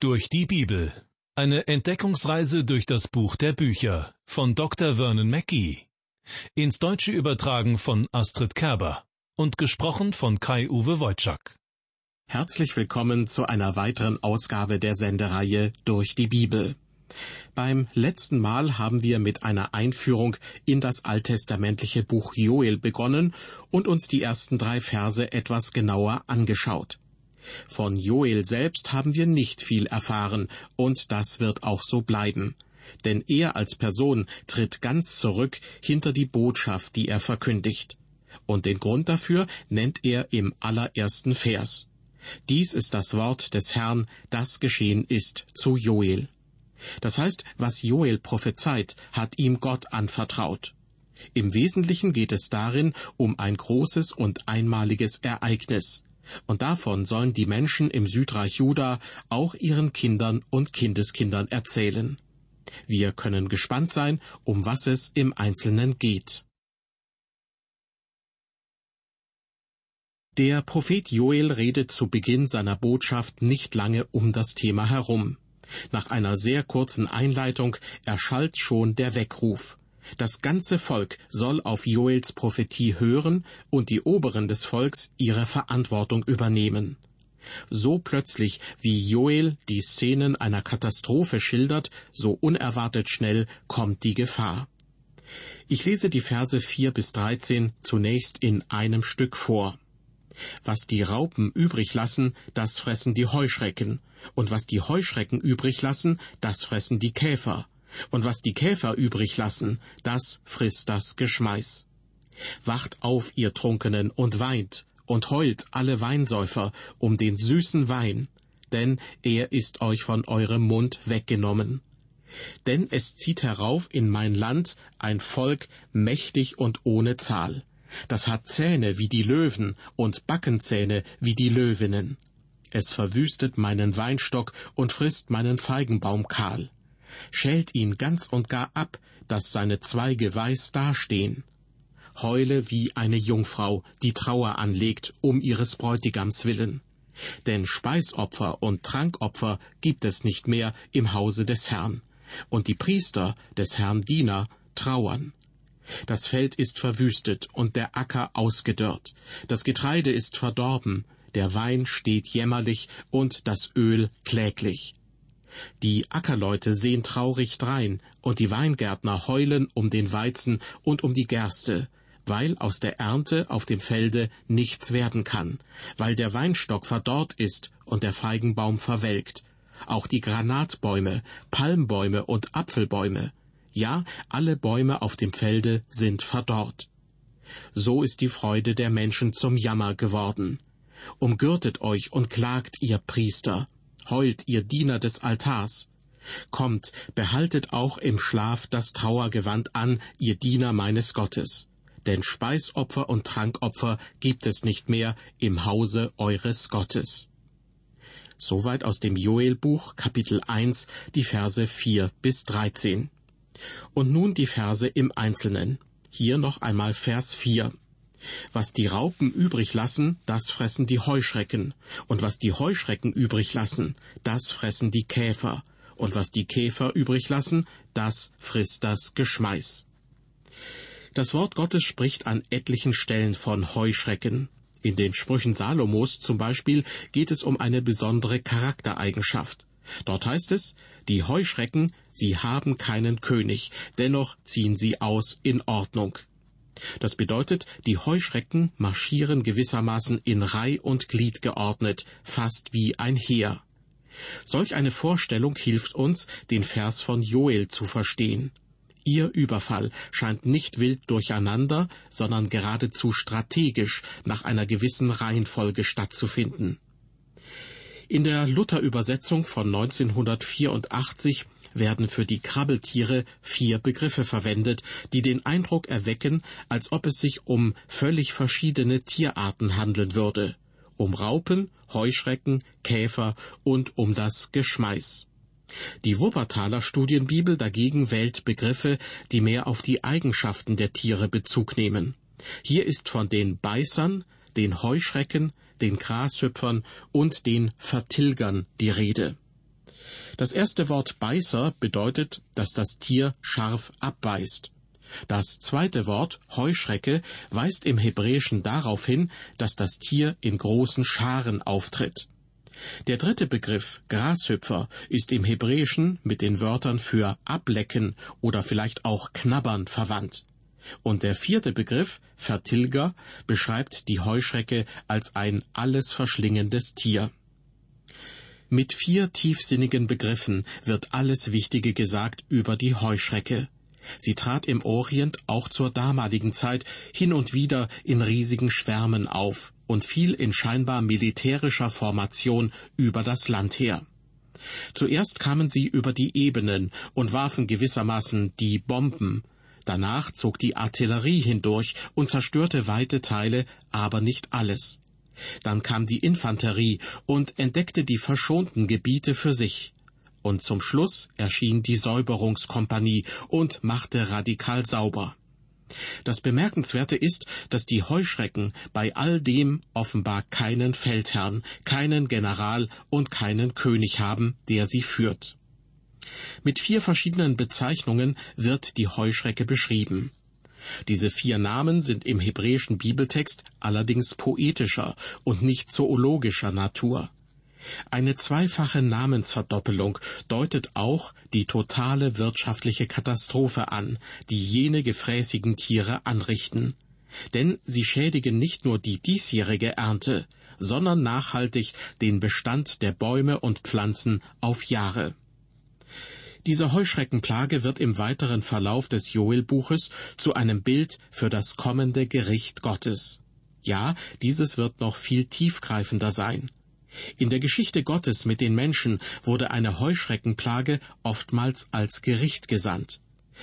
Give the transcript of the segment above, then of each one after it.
Durch die Bibel. Eine Entdeckungsreise durch das Buch der Bücher von Dr. Vernon Mackey. Ins Deutsche übertragen von Astrid Kerber und gesprochen von Kai-Uwe Wojczak. Herzlich willkommen zu einer weiteren Ausgabe der Sendereihe Durch die Bibel. Beim letzten Mal haben wir mit einer Einführung in das alttestamentliche Buch Joel begonnen und uns die ersten drei Verse etwas genauer angeschaut. Von Joel selbst haben wir nicht viel erfahren, und das wird auch so bleiben. Denn er als Person tritt ganz zurück hinter die Botschaft, die er verkündigt. Und den Grund dafür nennt er im allerersten Vers. Dies ist das Wort des Herrn, das geschehen ist zu Joel. Das heißt, was Joel prophezeit, hat ihm Gott anvertraut. Im Wesentlichen geht es darin um ein großes und einmaliges Ereignis. Und davon sollen die Menschen im Südreich Juda auch ihren Kindern und Kindeskindern erzählen. Wir können gespannt sein, um was es im Einzelnen geht. Der Prophet Joel redet zu Beginn seiner Botschaft nicht lange um das Thema herum. Nach einer sehr kurzen Einleitung erschallt schon der Weckruf. Das ganze Volk soll auf Joels Prophetie hören und die Oberen des Volks ihre Verantwortung übernehmen. So plötzlich, wie Joel die Szenen einer Katastrophe schildert, so unerwartet schnell kommt die Gefahr. Ich lese die Verse vier bis dreizehn zunächst in einem Stück vor. Was die Raupen übrig lassen, das fressen die Heuschrecken, und was die Heuschrecken übrig lassen, das fressen die Käfer, und was die Käfer übrig lassen, das frisst das Geschmeiß. Wacht auf, ihr Trunkenen, und weint, und heult alle Weinsäufer um den süßen Wein, denn er ist euch von eurem Mund weggenommen. Denn es zieht herauf in mein Land ein Volk mächtig und ohne Zahl. Das hat Zähne wie die Löwen und Backenzähne wie die Löwinnen. Es verwüstet meinen Weinstock und frisst meinen Feigenbaum kahl schält ihn ganz und gar ab, dass seine Zweige weiß dastehen. Heule wie eine Jungfrau, die Trauer anlegt, um ihres Bräutigams willen. Denn Speisopfer und Trankopfer gibt es nicht mehr im Hause des Herrn, und die Priester des Herrn Diener trauern. Das Feld ist verwüstet und der Acker ausgedörrt, das Getreide ist verdorben, der Wein steht jämmerlich und das Öl kläglich. Die Ackerleute sehen traurig drein, und die Weingärtner heulen um den Weizen und um die Gerste, weil aus der Ernte auf dem Felde nichts werden kann, weil der Weinstock verdorrt ist und der Feigenbaum verwelkt, auch die Granatbäume, Palmbäume und Apfelbäume, ja, alle Bäume auf dem Felde sind verdorrt. So ist die Freude der Menschen zum Jammer geworden. Umgürtet euch und klagt, ihr Priester, heult ihr Diener des Altars. Kommt, behaltet auch im Schlaf das Trauergewand an, ihr Diener meines Gottes. Denn Speisopfer und Trankopfer gibt es nicht mehr im Hause eures Gottes. Soweit aus dem Joelbuch Kapitel 1 die Verse 4 bis 13. Und nun die Verse im Einzelnen. Hier noch einmal Vers 4. Was die Raupen übrig lassen, das fressen die Heuschrecken, und was die Heuschrecken übrig lassen, das fressen die Käfer, und was die Käfer übrig lassen, das frisst das Geschmeiß. Das Wort Gottes spricht an etlichen Stellen von Heuschrecken. In den Sprüchen Salomos zum Beispiel geht es um eine besondere Charaktereigenschaft. Dort heißt es, die Heuschrecken, sie haben keinen König, dennoch ziehen sie aus in Ordnung. Das bedeutet, die Heuschrecken marschieren gewissermaßen in Reih und Glied geordnet, fast wie ein Heer. Solch eine Vorstellung hilft uns, den Vers von Joel zu verstehen. Ihr Überfall scheint nicht wild durcheinander, sondern geradezu strategisch nach einer gewissen Reihenfolge stattzufinden. In der Luther-Übersetzung von 1984 werden für die Krabbeltiere vier Begriffe verwendet, die den Eindruck erwecken, als ob es sich um völlig verschiedene Tierarten handeln würde. Um Raupen, Heuschrecken, Käfer und um das Geschmeiß. Die Wuppertaler Studienbibel dagegen wählt Begriffe, die mehr auf die Eigenschaften der Tiere Bezug nehmen. Hier ist von den Beißern, den Heuschrecken, den Grashüpfern und den Vertilgern die Rede. Das erste Wort Beißer bedeutet, dass das Tier scharf abbeißt. Das zweite Wort Heuschrecke weist im Hebräischen darauf hin, dass das Tier in großen Scharen auftritt. Der dritte Begriff Grashüpfer ist im Hebräischen mit den Wörtern für ablecken oder vielleicht auch knabbern verwandt. Und der vierte Begriff Vertilger beschreibt die Heuschrecke als ein alles verschlingendes Tier. Mit vier tiefsinnigen Begriffen wird alles Wichtige gesagt über die Heuschrecke. Sie trat im Orient auch zur damaligen Zeit hin und wieder in riesigen Schwärmen auf und fiel in scheinbar militärischer Formation über das Land her. Zuerst kamen sie über die Ebenen und warfen gewissermaßen die Bomben. Danach zog die Artillerie hindurch und zerstörte weite Teile, aber nicht alles. Dann kam die Infanterie und entdeckte die verschonten Gebiete für sich. Und zum Schluss erschien die Säuberungskompanie und machte radikal sauber. Das Bemerkenswerte ist, dass die Heuschrecken bei all dem offenbar keinen Feldherrn, keinen General und keinen König haben, der sie führt. Mit vier verschiedenen Bezeichnungen wird die Heuschrecke beschrieben. Diese vier Namen sind im hebräischen Bibeltext allerdings poetischer und nicht zoologischer Natur. Eine zweifache Namensverdoppelung deutet auch die totale wirtschaftliche Katastrophe an, die jene gefräßigen Tiere anrichten. Denn sie schädigen nicht nur die diesjährige Ernte, sondern nachhaltig den Bestand der Bäume und Pflanzen auf Jahre. Diese Heuschreckenplage wird im weiteren Verlauf des Joel-Buches zu einem Bild für das kommende Gericht Gottes. Ja, dieses wird noch viel tiefgreifender sein. In der Geschichte Gottes mit den Menschen wurde eine Heuschreckenplage oftmals als Gericht gesandt.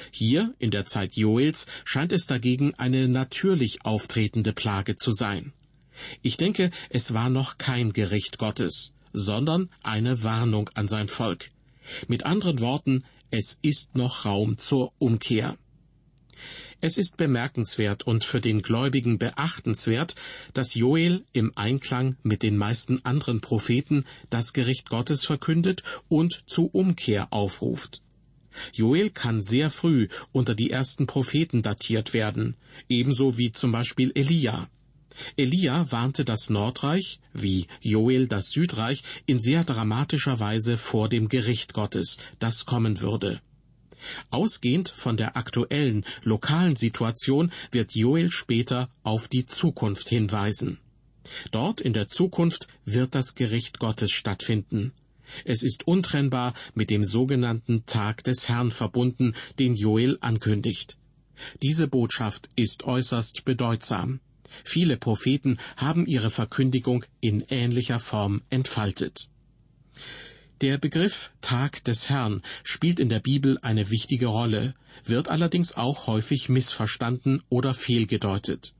Hier, in der Zeit Joels, scheint es dagegen eine natürlich auftretende Plage zu sein. Ich denke, es war noch kein Gericht Gottes, sondern eine Warnung an sein Volk. Mit anderen Worten, es ist noch Raum zur Umkehr. Es ist bemerkenswert und für den Gläubigen beachtenswert, dass Joel im Einklang mit den meisten anderen Propheten das Gericht Gottes verkündet und zu Umkehr aufruft. Joel kann sehr früh unter die ersten Propheten datiert werden, ebenso wie zum Beispiel Elia. Elia warnte das Nordreich, wie Joel das Südreich, in sehr dramatischer Weise vor dem Gericht Gottes, das kommen würde. Ausgehend von der aktuellen lokalen Situation wird Joel später auf die Zukunft hinweisen. Dort in der Zukunft wird das Gericht Gottes stattfinden. Es ist untrennbar mit dem sogenannten Tag des Herrn verbunden, den Joel ankündigt. Diese Botschaft ist äußerst bedeutsam. Viele Propheten haben ihre Verkündigung in ähnlicher Form entfaltet. Der Begriff Tag des Herrn spielt in der Bibel eine wichtige Rolle, wird allerdings auch häufig missverstanden oder fehlgedeutet.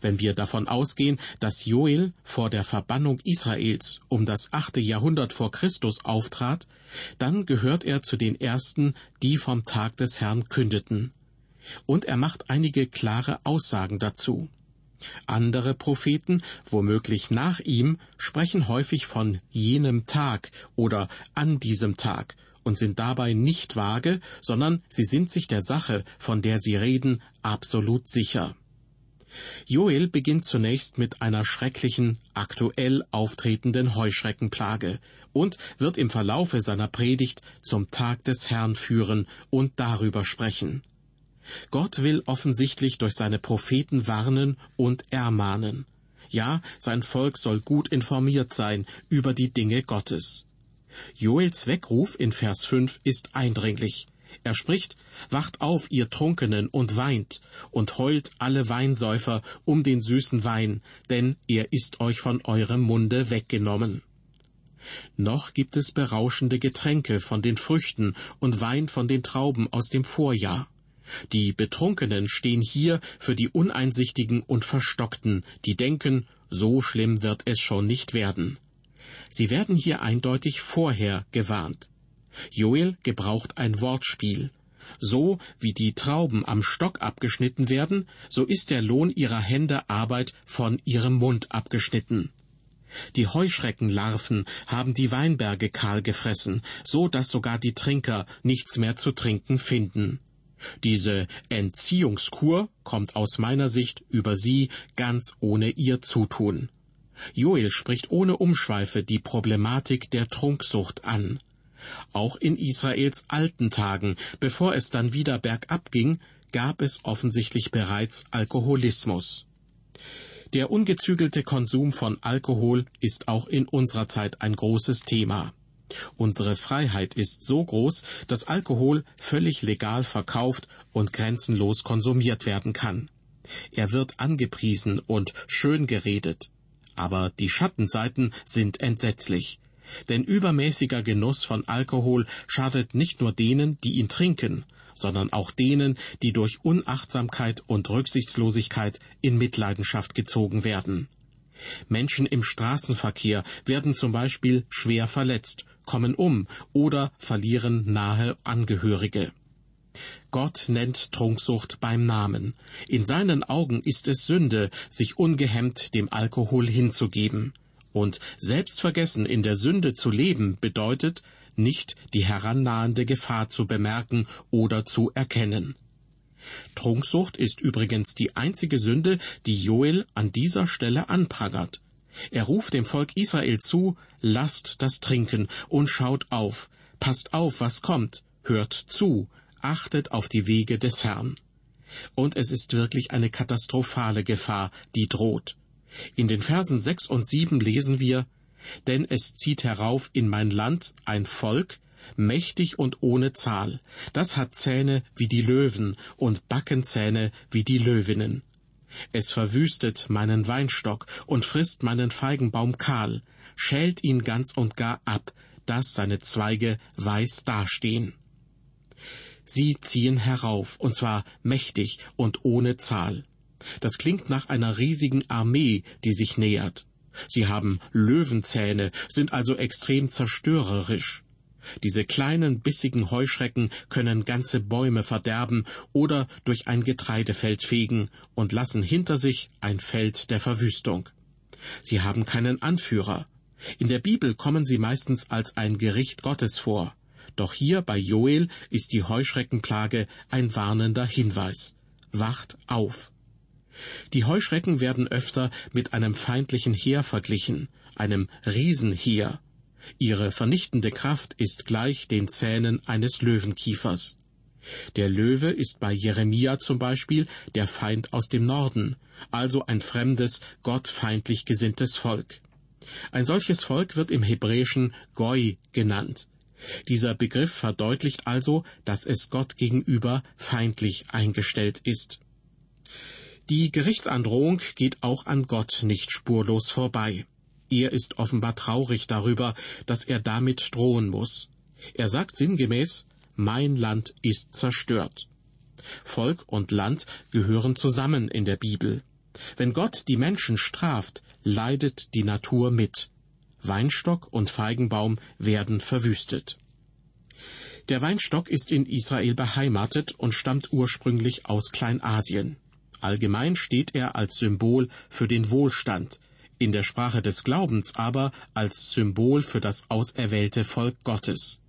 Wenn wir davon ausgehen, dass Joel vor der Verbannung Israels um das achte Jahrhundert vor Christus auftrat, dann gehört er zu den ersten, die vom Tag des Herrn kündeten. Und er macht einige klare Aussagen dazu. Andere Propheten, womöglich nach ihm, sprechen häufig von jenem Tag oder an diesem Tag und sind dabei nicht vage, sondern sie sind sich der Sache, von der sie reden, absolut sicher. Joel beginnt zunächst mit einer schrecklichen, aktuell auftretenden Heuschreckenplage und wird im Verlaufe seiner Predigt zum Tag des Herrn führen und darüber sprechen. Gott will offensichtlich durch seine Propheten warnen und ermahnen. Ja, sein Volk soll gut informiert sein über die Dinge Gottes. Joels Weckruf in Vers 5 ist eindringlich. Er spricht, Wacht auf, ihr Trunkenen, und weint, und heult alle Weinsäufer um den süßen Wein, denn er ist euch von eurem Munde weggenommen. Noch gibt es berauschende Getränke von den Früchten und Wein von den Trauben aus dem Vorjahr. Die Betrunkenen stehen hier für die Uneinsichtigen und Verstockten, die denken, so schlimm wird es schon nicht werden. Sie werden hier eindeutig vorher gewarnt. Joel gebraucht ein Wortspiel. So wie die Trauben am Stock abgeschnitten werden, so ist der Lohn ihrer Hände Arbeit von ihrem Mund abgeschnitten. Die Heuschreckenlarven haben die Weinberge kahl gefressen, so dass sogar die Trinker nichts mehr zu trinken finden. Diese Entziehungskur kommt aus meiner Sicht über sie ganz ohne ihr Zutun. Joel spricht ohne Umschweife die Problematik der Trunksucht an. Auch in Israels alten Tagen, bevor es dann wieder bergab ging, gab es offensichtlich bereits Alkoholismus. Der ungezügelte Konsum von Alkohol ist auch in unserer Zeit ein großes Thema. Unsere Freiheit ist so groß, dass Alkohol völlig legal verkauft und grenzenlos konsumiert werden kann. Er wird angepriesen und schön geredet. Aber die Schattenseiten sind entsetzlich. Denn übermäßiger Genuss von Alkohol schadet nicht nur denen, die ihn trinken, sondern auch denen, die durch Unachtsamkeit und Rücksichtslosigkeit in Mitleidenschaft gezogen werden. Menschen im Straßenverkehr werden zum Beispiel schwer verletzt, kommen um oder verlieren nahe Angehörige. Gott nennt Trunksucht beim Namen. In seinen Augen ist es Sünde, sich ungehemmt dem Alkohol hinzugeben. Und selbstvergessen in der Sünde zu leben bedeutet, nicht die herannahende Gefahr zu bemerken oder zu erkennen. Trunksucht ist übrigens die einzige Sünde, die Joel an dieser Stelle anprangert. Er ruft dem Volk Israel zu, lasst das trinken und schaut auf, passt auf, was kommt, hört zu, achtet auf die Wege des Herrn. Und es ist wirklich eine katastrophale Gefahr, die droht. In den Versen sechs und sieben lesen wir, denn es zieht herauf in mein Land ein Volk, mächtig und ohne Zahl, das hat Zähne wie die Löwen und Backenzähne wie die Löwinnen. Es verwüstet meinen Weinstock und frisst meinen Feigenbaum kahl, schält ihn ganz und gar ab, dass seine Zweige weiß dastehen. Sie ziehen herauf, und zwar mächtig und ohne Zahl. Das klingt nach einer riesigen Armee, die sich nähert. Sie haben Löwenzähne, sind also extrem zerstörerisch. Diese kleinen bissigen Heuschrecken können ganze Bäume verderben oder durch ein Getreidefeld fegen und lassen hinter sich ein Feld der Verwüstung. Sie haben keinen Anführer. In der Bibel kommen sie meistens als ein Gericht Gottes vor. Doch hier bei Joel ist die Heuschreckenplage ein warnender Hinweis. Wacht auf! Die Heuschrecken werden öfter mit einem feindlichen Heer verglichen, einem Riesenheer. Ihre vernichtende Kraft ist gleich den Zähnen eines Löwenkiefers. Der Löwe ist bei Jeremia zum Beispiel der Feind aus dem Norden, also ein fremdes, gottfeindlich gesinntes Volk. Ein solches Volk wird im Hebräischen Goi genannt. Dieser Begriff verdeutlicht also, dass es Gott gegenüber feindlich eingestellt ist. Die Gerichtsandrohung geht auch an Gott nicht spurlos vorbei. Er ist offenbar traurig darüber, dass er damit drohen muss. Er sagt sinngemäß, mein Land ist zerstört. Volk und Land gehören zusammen in der Bibel. Wenn Gott die Menschen straft, leidet die Natur mit. Weinstock und Feigenbaum werden verwüstet. Der Weinstock ist in Israel beheimatet und stammt ursprünglich aus Kleinasien. Allgemein steht er als Symbol für den Wohlstand, in der Sprache des Glaubens aber als Symbol für das auserwählte Volk Gottes.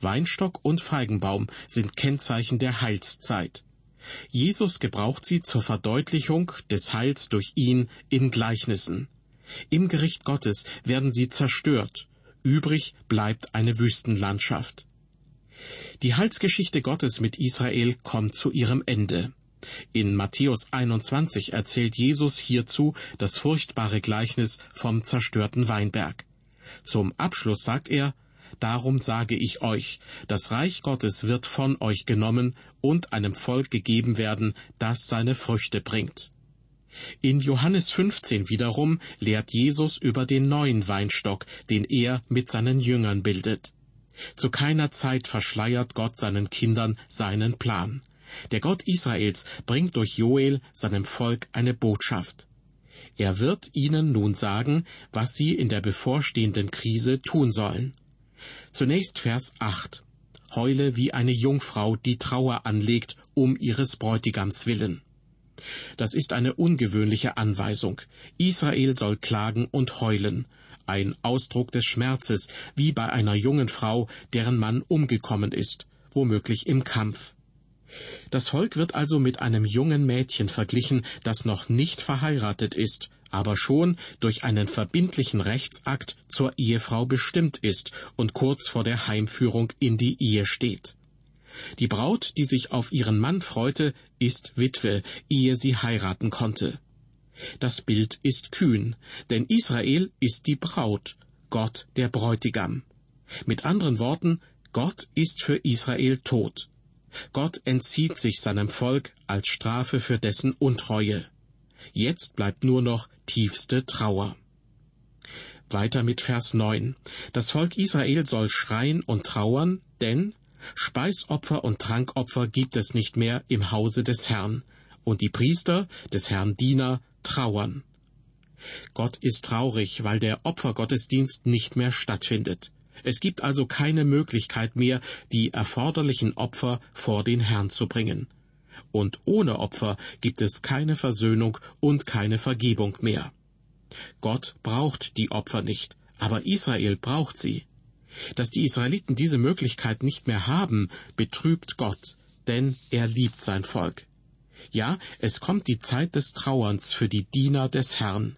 Weinstock und Feigenbaum sind Kennzeichen der Heilszeit. Jesus gebraucht sie zur Verdeutlichung des Heils durch ihn in Gleichnissen. Im Gericht Gottes werden sie zerstört, übrig bleibt eine Wüstenlandschaft. Die Heilsgeschichte Gottes mit Israel kommt zu ihrem Ende. In Matthäus 21 erzählt Jesus hierzu das furchtbare Gleichnis vom zerstörten Weinberg. Zum Abschluss sagt er, Darum sage ich euch, das Reich Gottes wird von euch genommen und einem Volk gegeben werden, das seine Früchte bringt. In Johannes 15 wiederum lehrt Jesus über den neuen Weinstock, den er mit seinen Jüngern bildet. Zu keiner Zeit verschleiert Gott seinen Kindern seinen Plan. Der Gott Israels bringt durch Joel seinem Volk eine Botschaft. Er wird ihnen nun sagen, was sie in der bevorstehenden Krise tun sollen. Zunächst Vers 8. Heule wie eine Jungfrau, die Trauer anlegt, um ihres Bräutigams willen. Das ist eine ungewöhnliche Anweisung. Israel soll klagen und heulen, ein Ausdruck des Schmerzes, wie bei einer jungen Frau, deren Mann umgekommen ist, womöglich im Kampf. Das Volk wird also mit einem jungen Mädchen verglichen, das noch nicht verheiratet ist, aber schon durch einen verbindlichen Rechtsakt zur Ehefrau bestimmt ist und kurz vor der Heimführung in die Ehe steht. Die Braut, die sich auf ihren Mann freute, ist Witwe, ehe sie heiraten konnte. Das Bild ist kühn, denn Israel ist die Braut, Gott der Bräutigam. Mit anderen Worten, Gott ist für Israel tot. Gott entzieht sich seinem Volk als Strafe für dessen Untreue. Jetzt bleibt nur noch tiefste Trauer. Weiter mit Vers 9. Das Volk Israel soll schreien und trauern, denn Speisopfer und Trankopfer gibt es nicht mehr im Hause des Herrn, und die Priester des Herrn Diener trauern. Gott ist traurig, weil der Opfergottesdienst nicht mehr stattfindet. Es gibt also keine Möglichkeit mehr, die erforderlichen Opfer vor den Herrn zu bringen. Und ohne Opfer gibt es keine Versöhnung und keine Vergebung mehr. Gott braucht die Opfer nicht, aber Israel braucht sie. Dass die Israeliten diese Möglichkeit nicht mehr haben, betrübt Gott, denn er liebt sein Volk. Ja, es kommt die Zeit des Trauerns für die Diener des Herrn.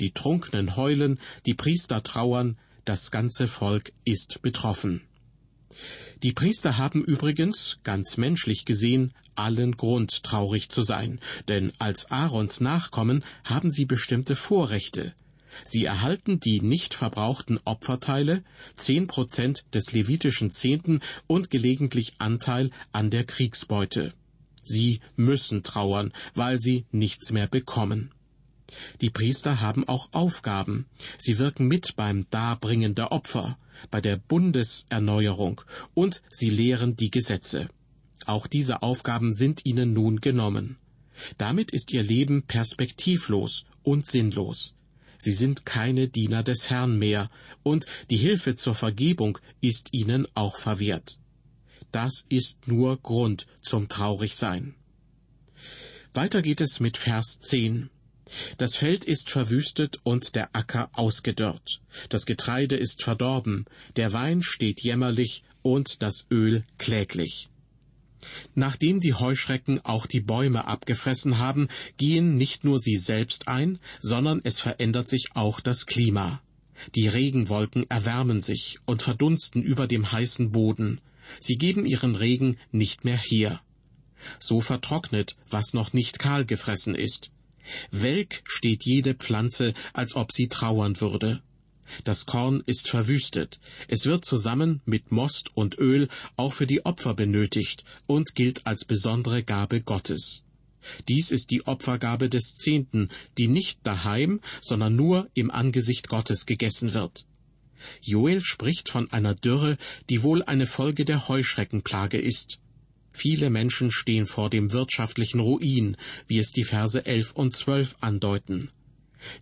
Die Trunkenen heulen, die Priester trauern, das ganze Volk ist betroffen. Die Priester haben übrigens, ganz menschlich gesehen, allen Grund traurig zu sein, denn als Aarons Nachkommen haben sie bestimmte Vorrechte. Sie erhalten die nicht verbrauchten Opferteile, zehn Prozent des levitischen Zehnten und gelegentlich Anteil an der Kriegsbeute. Sie müssen trauern, weil sie nichts mehr bekommen. Die Priester haben auch Aufgaben. Sie wirken mit beim Darbringen der Opfer, bei der Bundeserneuerung und sie lehren die Gesetze. Auch diese Aufgaben sind ihnen nun genommen. Damit ist ihr Leben perspektivlos und sinnlos. Sie sind keine Diener des Herrn mehr, und die Hilfe zur Vergebung ist ihnen auch verwehrt das ist nur Grund zum Traurigsein. Weiter geht es mit Vers 10. Das Feld ist verwüstet und der Acker ausgedörrt. Das Getreide ist verdorben, der Wein steht jämmerlich und das Öl kläglich. Nachdem die Heuschrecken auch die Bäume abgefressen haben, gehen nicht nur sie selbst ein, sondern es verändert sich auch das Klima. Die Regenwolken erwärmen sich und verdunsten über dem heißen Boden. Sie geben ihren Regen nicht mehr her. So vertrocknet, was noch nicht kahl gefressen ist. Welk steht jede Pflanze, als ob sie trauern würde. Das Korn ist verwüstet. Es wird zusammen mit Most und Öl auch für die Opfer benötigt und gilt als besondere Gabe Gottes. Dies ist die Opfergabe des Zehnten, die nicht daheim, sondern nur im Angesicht Gottes gegessen wird. Joel spricht von einer Dürre, die wohl eine Folge der Heuschreckenplage ist. Viele Menschen stehen vor dem wirtschaftlichen Ruin, wie es die Verse elf und zwölf andeuten.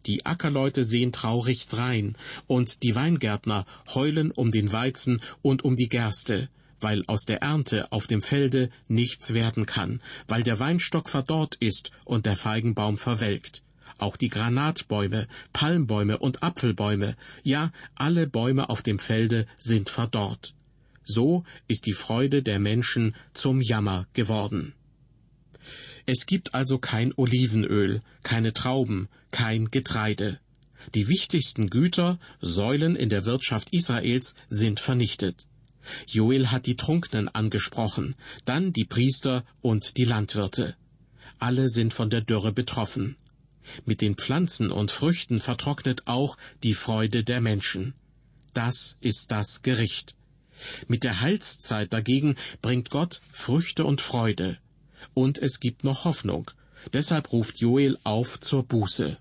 Die Ackerleute sehen traurig drein, und die Weingärtner heulen um den Weizen und um die Gerste, weil aus der Ernte auf dem Felde nichts werden kann, weil der Weinstock verdorrt ist und der Feigenbaum verwelkt. Auch die Granatbäume, Palmbäume und Apfelbäume, ja alle Bäume auf dem Felde sind verdorrt. So ist die Freude der Menschen zum Jammer geworden. Es gibt also kein Olivenöl, keine Trauben, kein Getreide. Die wichtigsten Güter, Säulen in der Wirtschaft Israels sind vernichtet. Joel hat die Trunknen angesprochen, dann die Priester und die Landwirte. Alle sind von der Dürre betroffen. Mit den Pflanzen und Früchten vertrocknet auch die Freude der Menschen. Das ist das Gericht. Mit der Heilszeit dagegen bringt Gott Früchte und Freude. Und es gibt noch Hoffnung. Deshalb ruft Joel auf zur Buße.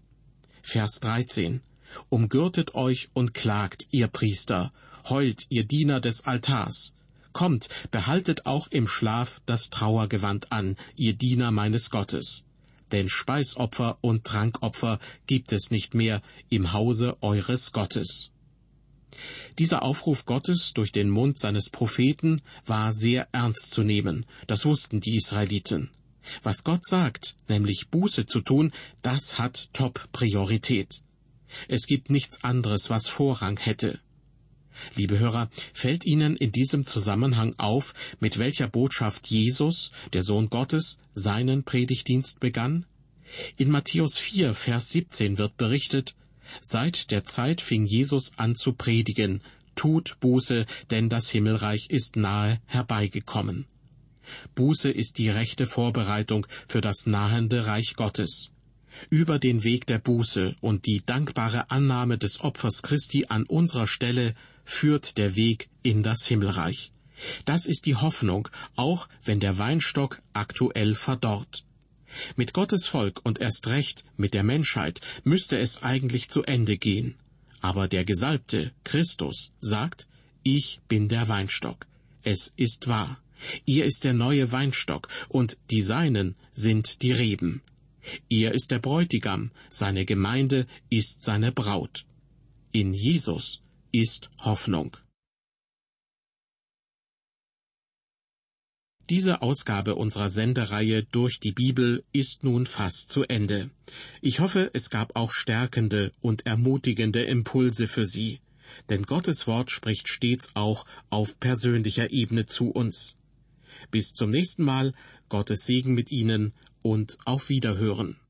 Vers 13. Umgürtet euch und klagt, ihr Priester, heult, ihr Diener des Altars. Kommt, behaltet auch im Schlaf das Trauergewand an, ihr Diener meines Gottes denn Speisopfer und Trankopfer gibt es nicht mehr im Hause eures Gottes. Dieser Aufruf Gottes durch den Mund seines Propheten war sehr ernst zu nehmen, das wussten die Israeliten. Was Gott sagt, nämlich Buße zu tun, das hat Top-Priorität. Es gibt nichts anderes, was Vorrang hätte. Liebe Hörer, fällt Ihnen in diesem Zusammenhang auf, mit welcher Botschaft Jesus, der Sohn Gottes, seinen Predigtdienst begann? In Matthäus 4, Vers 17 wird berichtet, Seit der Zeit fing Jesus an zu predigen, tut Buße, denn das Himmelreich ist nahe herbeigekommen. Buße ist die rechte Vorbereitung für das nahende Reich Gottes. Über den Weg der Buße und die dankbare Annahme des Opfers Christi an unserer Stelle führt der Weg in das Himmelreich. Das ist die Hoffnung, auch wenn der Weinstock aktuell verdorrt. Mit Gottes Volk und erst recht mit der Menschheit müsste es eigentlich zu Ende gehen. Aber der Gesalbte, Christus, sagt, ich bin der Weinstock. Es ist wahr. Ihr ist der neue Weinstock, und die Seinen sind die Reben. Er ist der Bräutigam, seine Gemeinde ist seine Braut. In Jesus ist Hoffnung. Diese Ausgabe unserer Sendereihe durch die Bibel ist nun fast zu Ende. Ich hoffe, es gab auch stärkende und ermutigende Impulse für Sie, denn Gottes Wort spricht stets auch auf persönlicher Ebene zu uns. Bis zum nächsten Mal, Gottes Segen mit Ihnen und auf Wiederhören.